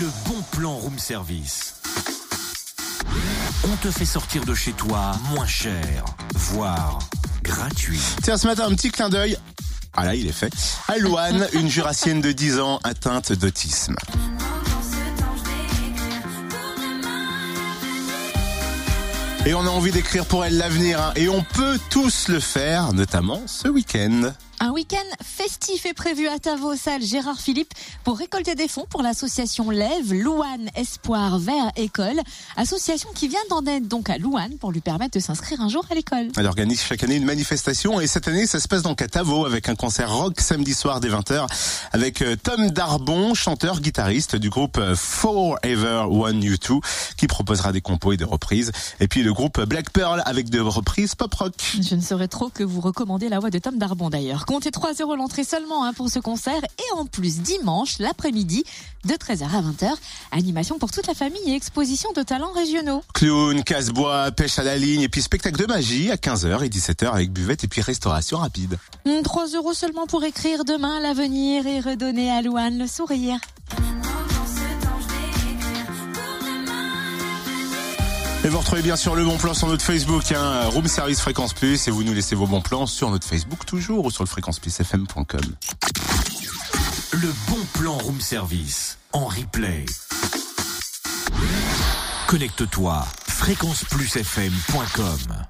Le bon plan room service. On te fait sortir de chez toi moins cher, voire gratuit. Tiens, ce matin, un petit clin d'œil. Ah là, il est fait. À Louane, une jurassienne de 10 ans atteinte d'autisme. Et on a envie d'écrire pour elle l'avenir, hein. et on peut tous le faire, notamment ce week-end. Un week-end festif est prévu à Tavo, salle Gérard Philippe, pour récolter des fonds pour l'association Lève, Louane Espoir Vers École. Association qui vient d'en aide donc à Louane pour lui permettre de s'inscrire un jour à l'école. Elle organise chaque année une manifestation et cette année ça se passe donc à Tavo avec un concert rock samedi soir dès 20h avec euh, Tom Darbon, chanteur, guitariste du groupe euh, Forever One U2 qui proposera des compos et des reprises. Et puis le groupe Black Pearl avec des reprises pop rock. Je ne saurais trop que vous recommander la voix de Tom Darbon d'ailleurs. Comptez 3 euros l'entrée seulement hein, pour ce concert et en plus dimanche l'après-midi de 13h à 20h, animation pour toute la famille et exposition de talents régionaux. Clown, casse-bois, pêche à la ligne et puis spectacle de magie à 15h et 17h avec buvette et puis restauration rapide. 3 euros seulement pour écrire demain l'avenir et redonner à Louane le sourire. Et vous retrouvez bien sûr le bon plan sur notre Facebook, hein, Room Service Fréquence Plus, et vous nous laissez vos bons plans sur notre Facebook toujours ou sur le fréquenceplusfm.com. Le bon plan room service en replay. Connecte-toi fréquenceplusfm.com